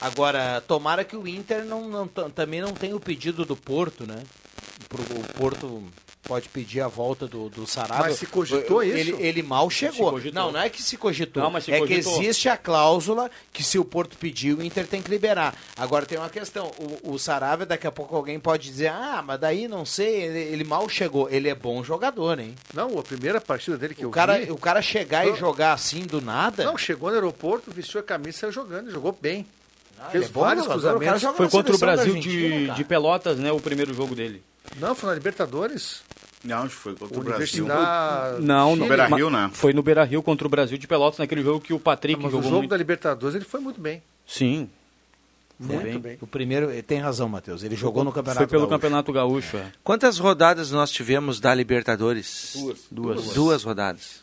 Agora, tomara que o Inter não, não também não tenha o pedido do Porto, né? Pro, o Porto pode pedir a volta do, do Sarabia. Mas se cogitou isso? Ele, ele mal chegou. Não, não é que se cogitou. Não, mas se é cogitou. que existe a cláusula que se o Porto pedir, o Inter tem que liberar. Agora tem uma questão. O, o Saravia, daqui a pouco alguém pode dizer, ah, mas daí não sei, ele, ele mal chegou. Ele é bom jogador, hein? Não, a primeira partida dele que eu O cara, vi... o cara chegar e Não. jogar assim do nada. Não, chegou no aeroporto, vestiu a camisa e saiu jogando, jogou bem. Ah, Fez é bom vários o cruzamentos. joga Foi contra o Brasil de, de Pelotas, né? O primeiro jogo dele. Não, foi na Libertadores. Não, foi contra o Brasil. Não, no Beira-Rio, ma- né? Foi no Beira Rio contra o Brasil de Pelotas, naquele jogo que o Patrick Mas o jogou jogo muito. da Libertadores ele foi muito bem. Sim. Muito bem. bem. O primeiro, tem razão, Matheus. Ele jogou no Campeonato Foi pelo Gaúcho. Campeonato Gaúcho, é. Quantas rodadas nós tivemos da Libertadores? Duas. Duas. Duas rodadas.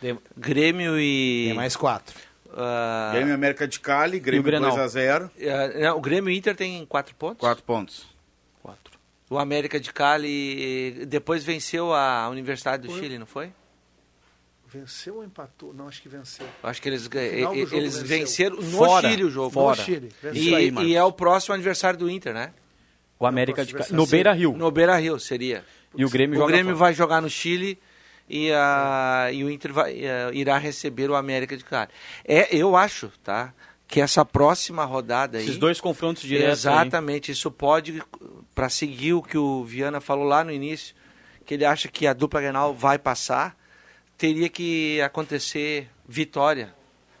Tem, Grêmio e. tem mais quatro. Ah, Grêmio América de Cali, Grêmio Grenal? 2x0. ah, não, o Grêmio e Inter tem quatro pontos? Quatro pontos. Quatro. O América de Cali depois venceu a Universidade do Chile, não foi? Venceu ou empatou? Não, acho que venceu. Eu Acho que eles, eles venceu. venceram no Fora. Chile o jogo. Fora. No Chile. E, aí, e é o próximo aniversário do Inter, né? O América de Cali. No Beira Rio. No Beira Rio seria. E o Grêmio o joga Grêmio vai jogar no Chile e, a, e o Inter vai, eh, irá receber o América de Cali. É, eu acho, tá? Que essa próxima rodada aí. Esses dois confrontos diretos. aí. Exatamente, isso pode, para seguir o que o Viana falou lá no início, que ele acha que a dupla Grenal vai passar, teria que acontecer vitória.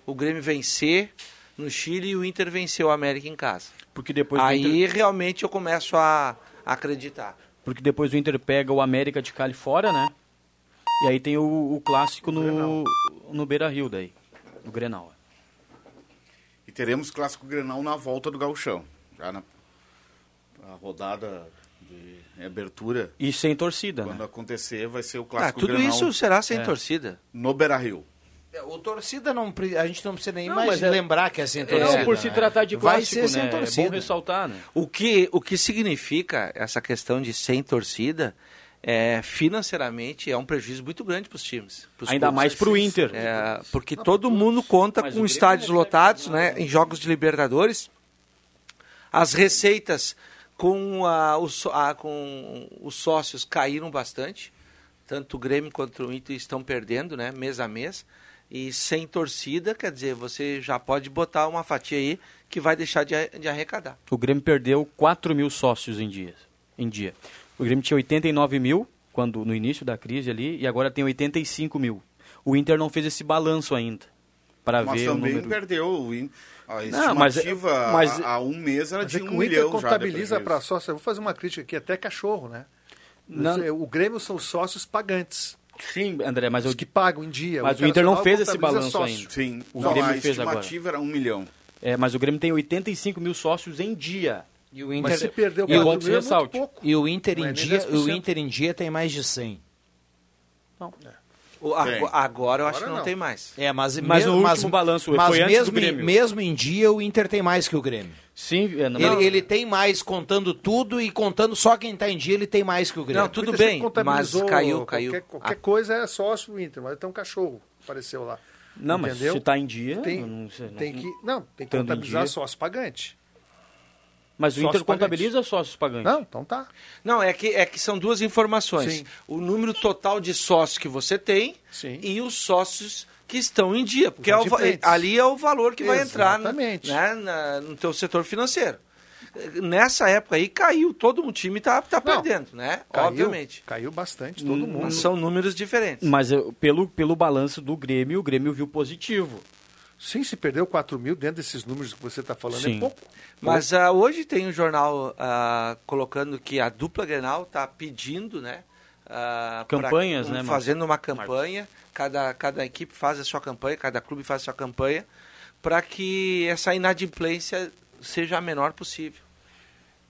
O Grêmio vencer no Chile e o Inter vencer o América em casa. Porque depois Aí Inter- realmente eu começo a acreditar. Porque depois o Inter pega o América de Cali fora, né? E aí tem o, o clássico no, no Beira Rio daí. O Grenal. E teremos clássico Grenal na volta do Gauchão. Já na a rodada de abertura. E sem torcida, Quando né? acontecer, vai ser o Ah, clássico tudo Grenal. isso será sem É. torcida. No Beira-Rio. É, O torcida não. A gente não precisa nem Não, mais é- lembrar que é sem Não, torcida. por se né? tratar de Vai clássico, ser sem né? É torcida. bom ressaltar, né? O que, o que significa essa questão de sem torcida é financeiramente é um prejuízo muito grande para os times. pros Ainda clubes. mais pro Inter. É, porque todo mundo conta o com estádios lotados, né, em jogos de Libertadores. As receitas com, a, os, a- com os sócios caíram bastante. Tanto o Grêmio quanto o Inter estão perdendo, né, mês a mês. E sem torcida, quer dizer, você já pode botar uma fatia aí que vai deixar de, de arrecadar. O Grêmio perdeu 4 mil sócios em dia, em dia. O Grêmio tinha 89 mil quando, no início da crise ali e agora tem 85 mil. O Inter não fez esse balanço ainda para Mas ver o também número. perdeu. o A Não, mas- estimativa mas- há, há um mês era Mas de é um o Inter milhão contabiliza para sócio. Eu vou fazer uma crítica aqui, até cachorro, né? Não. O Grêmio são os sócios pagantes. Sim, André, mas Os eu... que pagam em dia. Mas o Inter não fez esse balanço sócio. ainda. Sim, O Não, Grêmio a fez agora. estimativa era um milhão. É, mas o Grêmio tem 85 mil sócios em dia. E o Mas Inter, se perdeu E o outro mil, é pouco. e o Inter Não é em dia, 10%. o Inter em dia tem mais de 100. O- a- agora eu acho Agora que não, não. tem mais. É, mas, Mas mesmo, no mas, último balanço, mas foi antes mesmo, do Grêmio. mesmo em dia o Inter tem mais que o Grêmio. Sim, é, não- Ele, ele tem mais contando tudo e contando só quem está em dia, ele tem mais que o Grêmio. Não, tudo bem, mas caiu, qualquer, caiu. Qualquer Ah. coisa é sócio do Inter, mas tem um cachorro apareceu lá. Não, mas Entendeu? se tá em dia, Tem, não sei, não- tem que, não, tem que contabilizar sócio pagante. Mas o Sócio Inter contabiliza sócios pagantes. Não, então tá. Não, é que, é que são duas informações. Sim. O número total de sócios que você tem Sim. e os sócios que estão em dia. Porque é o ali é o valor que vai entrar no, Exatamente. né, na- no teu setor financeiro. Nessa época aí caiu, todo o time tá, tá Não, perdendo, né? Caiu, Obviamente. Caiu bastante, todo mundo. Mas são números diferentes. Mas eu- pelo, pelo balanço do Grêmio, o Grêmio viu positivo. Sim, se perdeu 4 mil dentro desses números que você está falando, Sim. é pouco. Mas ah, hoje tem um jornal ah, colocando que a dupla Grenal está pedindo, né? ah, pra- Campanhas, um- né, Marcos? Fazendo uma campanha, cada, cada equipe faz a sua campanha, cada clube faz a sua campanha, para que essa inadimplência seja a menor possível.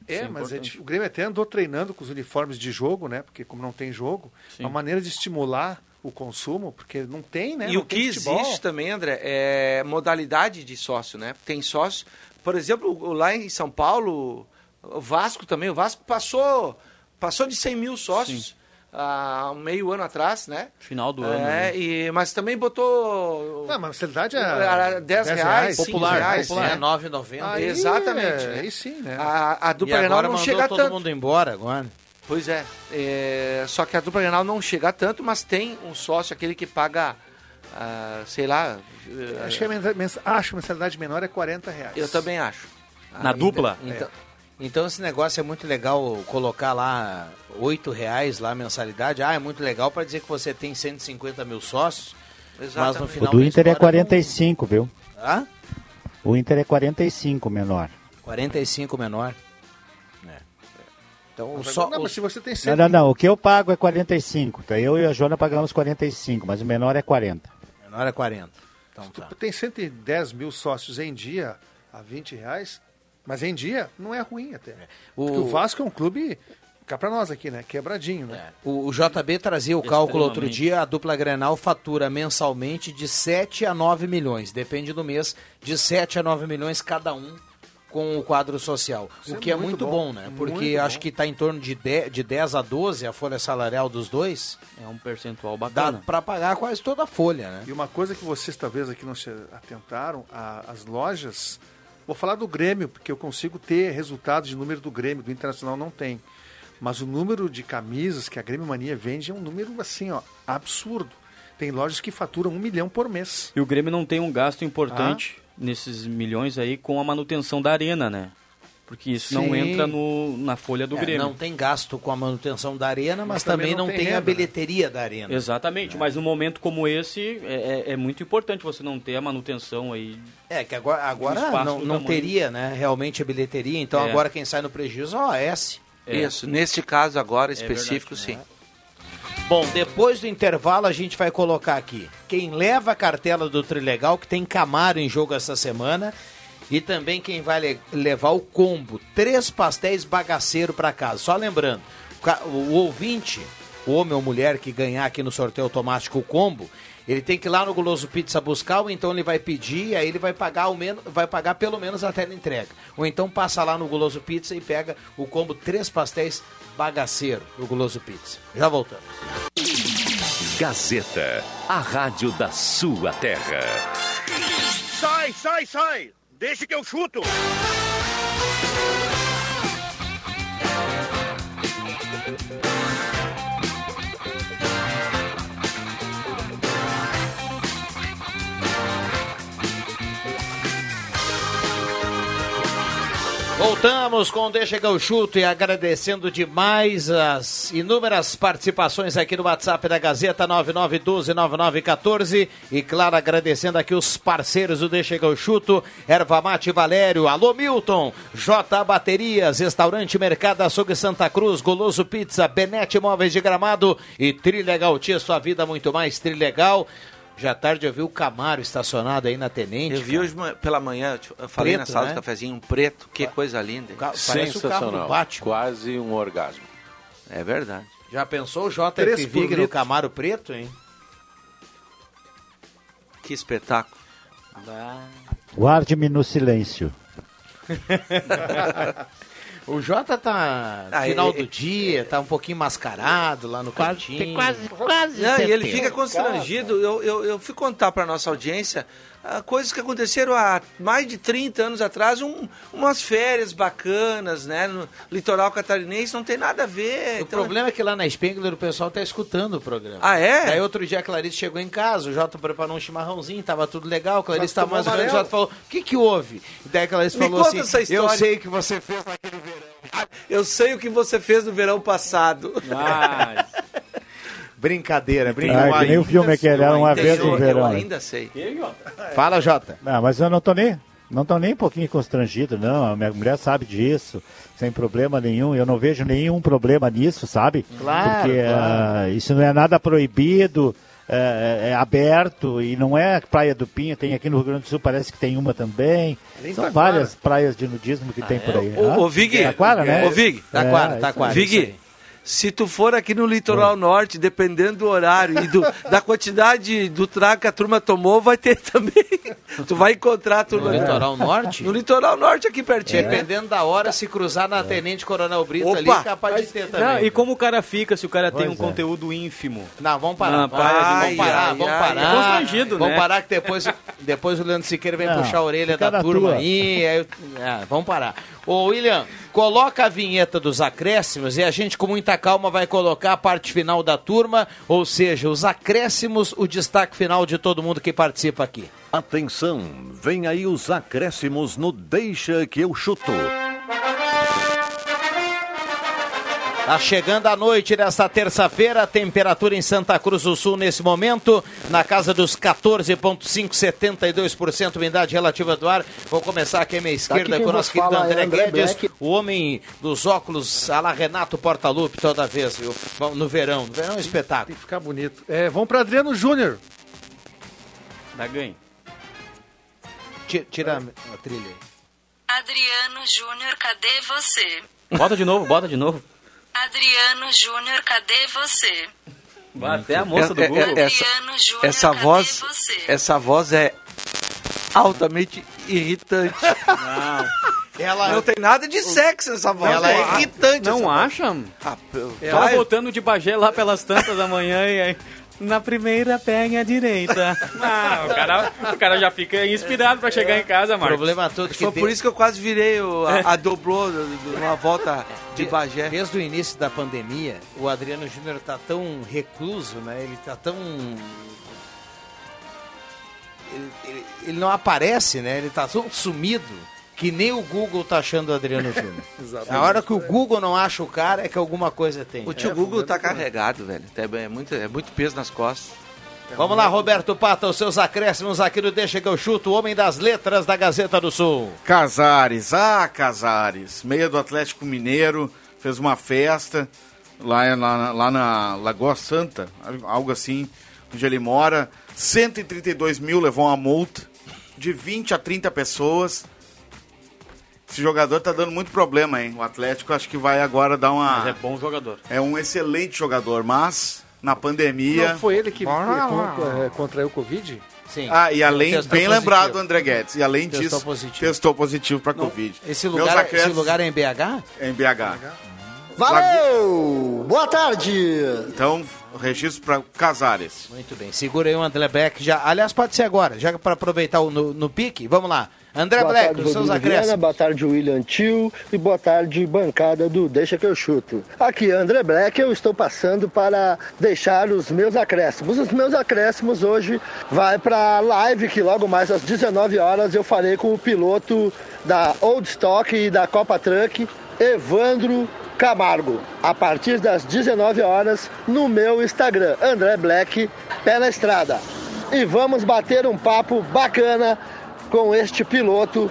É, é mas é o Grêmio até andou treinando com os uniformes de jogo, né? Porque como não tem jogo, Sim. uma maneira de estimular o consumo, porque não tem, né? E Não o que futebol. existe também, André, é modalidade de sócio, né? Tem sócio, por exemplo, lá em São Paulo, o Vasco também, o Vasco passou, passou de 100 mil sócios há um meio ano atrás, né? Final do ano. É, né? e, mas também botou Não, mas a mensalidade é Era 10 reais, popular, reais, popular. né? É 9,90. Aí, Exatamente, é, né? Aí sim, né? a, a E dupla Grenal agora não chega todo tanto. mundo embora agora. Pois é, é, só que a dupla Grenal não chega tanto, mas tem um sócio, aquele que paga, ah, sei lá... eh, Acho que, a acho que a mensalidade menor é 40 reais. eu também acho. Na Ah, dupla? Então, então esse negócio é muito legal colocar lá oito reais lá a mensalidade. Ah, é muito legal para dizer que você tem 150 mil sócios. Mas no Exatamente. O final do Inter é história 45, viu? não- Hã? O Inter é 45 menor. 45 menor. É. Então Mas só não, mas os- se você tem Não, 100 não, não. O que eu pago é 45. Tá? Eu e a Jona pagamos 45, mas o menor é 40. menor é 40. Então tá. Tu tem 110 mil sócios em dia a 20 reais, mas em dia não é ruim até. O- Porque o Vasco é um clube, cá pra nós aqui, né? Quebradinho, né? O, o JB trazia o cálculo outro Extremamente. dia, a dupla Grenal fatura mensalmente de 7 a 9 milhões, depende do mês, de 7 a 9 milhões cada um com o quadro social. Isso o é que é muito muito bom, bom, né? muito Porque bom. acho que está em torno de 10, de 10 a 12 a folha salarial dos dois, É um percentual dá bacana. para pagar quase toda a folha, né? E uma coisa que vocês talvez aqui não se atentaram, a- as lojas Vou falar do Grêmio, porque eu consigo ter resultados de número do Grêmio, do Internacional não tem. Mas o número de camisas que a Grêmio Mania vende é um número assim, ó, absurdo. Tem lojas que faturam um milhão por mês. E o Grêmio não tem um gasto importante Ah. Nesses milhões aí com a manutenção da arena, né? Porque isso não Sim. entra no, na folha do É, Grêmio. não tem gasto com a manutenção da arena, mas, Mas também, também não, não tem, tem a né? bilheteria da arena. Exatamente, mas num momento como esse é, é- é muito importante você não ter a manutenção aí. É, que agora, agora não, não teria, né, realmente a bilheteria. Então É. agora quem sai no prejuízo é a OS. Isso, neste caso agora É específico, verdade, sim. Bom, depois do intervalo a gente vai colocar aqui quem leva a cartela do Trilegal, que tem Camaro em jogo essa semana, e também quem vai le- levar o combo, três pastéis bagaceiro para casa. Só lembrando, o ouvinte, o homem ou mulher que ganhar aqui no sorteio automático o combo, ele tem que ir lá no Guloso Pizza buscar, ou então ele vai pedir, aí ele vai pagar, ao menos, vai pagar pelo menos até a entrega. Ou então passa lá no Guloso Pizza e pega o combo três pastéis bagaceiro do Guloso Pizza. Já voltamos. Gazeta, a rádio da sua terra. Sai, sai, sai! Deixa que eu chuto! Voltamos com Deixa que eu chuto e agradecendo demais as inúmeras participações aqui no WhatsApp da Gazeta 99129914 e claro agradecendo aqui os parceiros do Deixa que eu chuto, Erva Mate Valério, Alô Milton, J Baterias, Restaurante Mercado Açougue Santa Cruz, Goloso Pizza, Benete Móveis de Gramado e Trilegal Tia, sua vida muito mais Trilegal. Já à tarde eu vi o Camaro estacionado aí na Tenente. Eu vi hoje pela manhã, eu falei na Preto, sala né? do cafezinho, um preto, que coisa linda. parece o carro do Batman. Quase um orgasmo. É verdade. Já pensou o Três JF Vig no. Camaro preto, hein? Que espetáculo. Guarde-me no silêncio. o Jota tá no Ah, final ele- do dia, tá um pouquinho mascarado lá no cantinho. Não, e ele fica constrangido. Eu, eu, eu fui contar para nossa audiência coisas que aconteceram há mais de 30 anos atrás, um- umas férias bacanas, né? No litoral catarinense, não tem nada a ver. O então- problema é que lá na Spengler o pessoal tá escutando o programa. Ah, é? Daí outro dia a Clarice chegou em casa, o Jota preparou um chimarrãozinho, tava tudo legal, a Clarice Jota tá mais menos, o. Jota falou, o que que houve? E daí a Clarice Me falou conta assim, eu sei que você fez naquele verão. Eu sei o que você fez no verão passado. Brincadeira, Ah, brincadeira. que nem o filme que era uma vez no eu verão. né? ainda sei. Fala, Jota. Ah, mas eu não tô nem, não tô nem um pouquinho constrangido, não. A minha mulher sabe disso, sem problema nenhum. Eu não vejo nenhum problema nisso, sabe? Claro, Porque claro. ah, isso não é nada proibido, é, é aberto e não é Praia do Pinho. Tem aqui no Rio Grande do Sul, parece que tem uma também. São várias praias de nudismo que tem por aí. Ô, Ah, ô Vig, Taquara, né? Ô, Vig. Taquara, É, Taquara, Vig, isso aí. Se tu for aqui no litoral norte, dependendo do horário e do- da quantidade do trago que a turma tomou, vai ter também. Tu vai encontrar a turma. No litoral norte? No litoral norte, aqui pertinho. Dependendo da hora, se cruzar na Tenente Coronel Brito Opa! ali, é capaz de ter também. Não, e como o cara fica se o cara tem Pois um é. conteúdo ínfimo? Não, vamos parar. Na vamos, praia de- vamos parar, Ai, vamos parar. ai. Constrangido, vamos né? parar que depois, depois o Leandro Siqueira vem Não, puxar a orelha da turma tua. aí. aí é, vamos parar. Ô, William, coloca a vinheta dos acréscimos e a gente com muita calma vai colocar a parte final da turma, ou seja, os acréscimos, o destaque final de todo mundo que participa aqui. Atenção, vem aí os acréscimos no Deixa que eu chuto. Tá chegando a noite desta terça-feira, temperatura em Santa Cruz do Sul nesse momento, na casa dos 14,5, 72% umidade relativa do ar. Vou começar aqui à minha esquerda com o nosso querido é André, André Guedes, Black. o homem dos óculos, a la Renato Portaluppi toda vez, viu? No verão, no verão é um espetáculo. Tem que ficar bonito. É, vamos para Adriano Júnior. Dá ganho. Tira, tira a trilha aí. Adriano Júnior, cadê você? Bota de novo, bota de novo. Adriano Júnior, cadê você? Até a moça do É- é- Google. essa, Adriano Júnior, essa cadê voz, você? essa voz é altamente irritante. Ela não tem nada de sexo nessa voz. Ela é irritante. Não essa acha? Ah, Ela vai. voltando de Bagé lá pelas tantas da manhã e aí... Na primeira perna à direita. Ah, o, cara, o cara já fica inspirado pra chegar em casa, O Marcos. problema todo que Foi de- por isso que eu quase virei o, a, a doblô de- de uma volta de Bagé. Desde o início da pandemia, o Adriano Júnior tá tão recluso, né? Ele tá tão. Ele, ele- ele não aparece, né? Ele tá tão sumido que nem o Google tá achando o Adriano Júnior. Exatamente. A hora que o Google não acha o cara é que alguma coisa tem. O tio Google tá carregado, velho. É, bem- é muito, é muito peso nas costas. Vamos lá, Roberto Pata, os seus acréscimos aqui no Deixa que eu chuto, o homem das letras da Gazeta do Sul. Casares, ah, Casares, meia do Atlético Mineiro, fez uma festa lá, lá, lá na Lagoa Santa, algo assim, onde ele mora. 132 mil levou uma multa, de 20 a 30 pessoas. Esse jogador tá dando muito problema, hein? O Atlético acho que vai agora dar uma. Mas é bom jogador. É um excelente jogador, mas na pandemia. Não foi ele que eh, contraiu o Covid? Sim. Ah, e além, Testou bem positivo. lembrado, André Guedes. E além Testou disso, positivo. testou positivo para Covid. Esse lugar, esse acréscimos- lugar é em BH? É em BH. Valeu! Boa tarde! Então, registro para Casares. Muito bem, segura aí o André Black já. Aliás, pode ser agora, já para aproveitar o, no, no pique. Vamos lá. André boa Black, tarde, os seus acréscimos. boa tarde, William Tio, e boa tarde, bancada do Deixa que eu chuto. Aqui, André Black, eu estou passando para deixar os meus acréscimos. Os meus acréscimos hoje vai para a live que logo mais às 19 horas eu farei com o piloto da Old Stock e da Copa Truck, Evandro Camargo, a partir das 19 horas no meu Instagram, André Black, pé na estrada. E vamos bater um papo bacana com este piloto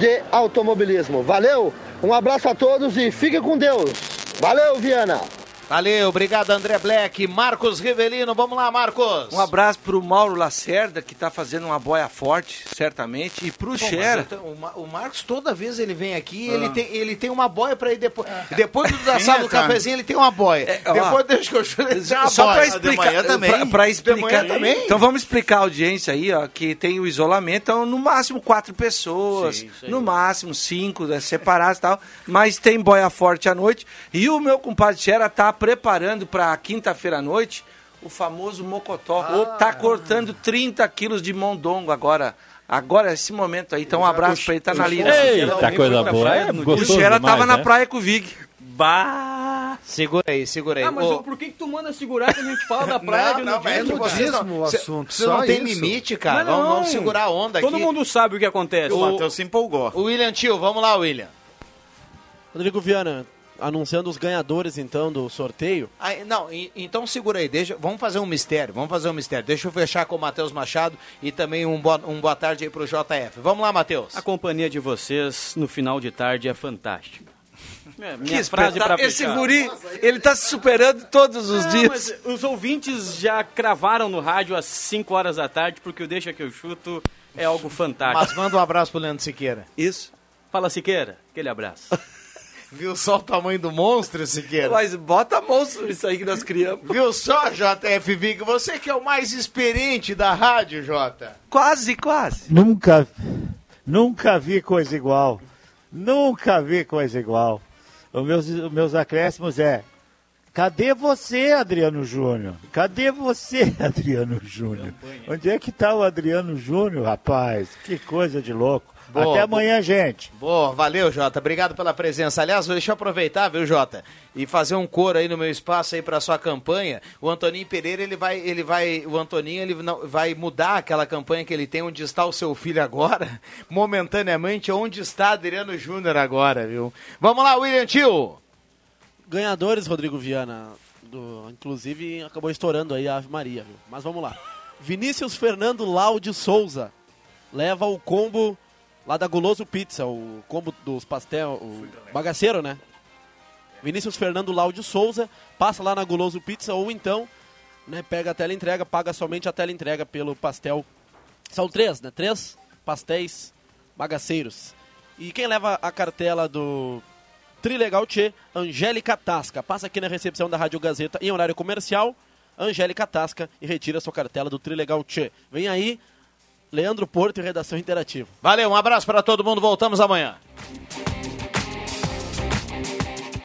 de automobilismo. Valeu? Um abraço a todos e fique com Deus. Valeu, Viana. Valeu, obrigado André Black. Marcos Rivelino, vamos lá, Marcos. Um abraço pro Mauro Lacerda, que tá fazendo uma boia forte, certamente. E pro Xera. o, Ma- o Marcos, toda vez ele vem aqui, Ah. ele, tem, ele tem uma boia pra ir depois. Depois do da sala do cara. cafezinho, ele tem uma boia. ó, depois deixa que eu uma Só boia. pra De explicar, manhã também. pra, pra De explicar manhã também. Então vamos explicar a audiência aí, ó, que tem o isolamento, então no máximo quatro pessoas, Sim, no máximo cinco, né, separadas e tal, mas tem boia forte à noite. E o meu compadre Xera tá preparando pra quinta-feira à noite o famoso mocotó. Ah. Tá cortando 30 quilos de mondongo agora. Agora, esse momento aí. Então, um abraço pra ele, tá na linha. Eita, coisa boa. É O Xera tava na né? praia com o Vig. Bah! Segura aí, segura aí. Ah, mas Ô, por que, que tu manda segurar que a gente fala da praia Não, de não, mas é que vocês não- cê- Você não tem limite, cara. Não. Vamos, vamos segurar a onda Todo aqui. mundo sabe o que acontece. O Matheus se empolgou. O William Tio, vamos lá, William. Rodrigo Viana, anunciando os ganhadores então do sorteio. Aí, não, e- então segura aí, deixa, vamos fazer um mistério, vamos fazer um mistério. Deixa eu fechar com o Matheus Machado e também um boa, um boa tarde aí pro JF. Vamos lá, Matheus. A companhia de vocês no final de tarde é fantástica. É, Que minha frase pra espetáculo. Esse fechar. guri, ele tá se superando todos os Não, dias. os ouvintes já cravaram no rádio às 5 horas da tarde, porque o Deixa Que Eu Chuto é algo fantástico. Mas manda um abraço pro Leandro Siqueira. Isso. Fala, Siqueira. Aquele abraço. Viu só o tamanho do monstro, Siqueira? Mas bota monstro isso aí que nós criamos. Viu só, JF Vig? Você que é o mais experiente da rádio, Jota. Quase, quase. Nunca, nunca vi coisa igual. Nunca vi coisa igual. Os meus, os meus acréscimos é. Cadê você, Adriano Júnior? Cadê você, Adriano Júnior? Onde é que tá o Adriano Júnior, rapaz? Que coisa de louco. Boa, Até amanhã, gente. Boa, valeu, Jota. Obrigado pela presença. Aliás, deixa eu aproveitar, viu, Jota, e fazer um coro aí no meu espaço aí para sua campanha. O Antoninho Pereira, ele vai, ele vai, o Antoninho, ele não, vai mudar aquela campanha que ele tem onde está o seu filho agora, momentaneamente, onde está Adriano Júnior agora, viu? Vamos lá, William Tio. Ganhadores, Rodrigo Viana. Do, inclusive, acabou estourando aí a Ave Maria, viu? Mas vamos lá. Vinícius Fernando Laude Souza leva o combo lá da Guloso Pizza, o combo dos pastel, o bagaceiro, né? Vinícius Fernando Laude Souza passa lá na Guloso Pizza ou então, né, pega a tela entrega, paga somente a tela entrega pelo pastel. São três, né? Três pastéis bagaceiros. E quem leva a cartela do Trilegal Tchê, Angélica Tasca. Passa aqui na recepção da Rádio Gazeta em horário comercial, Angélica Tasca, e retira sua cartela do Trilegal Tchê. Vem aí, Leandro Porto e Redação Interativa. Valeu, um abraço para todo mundo, voltamos amanhã.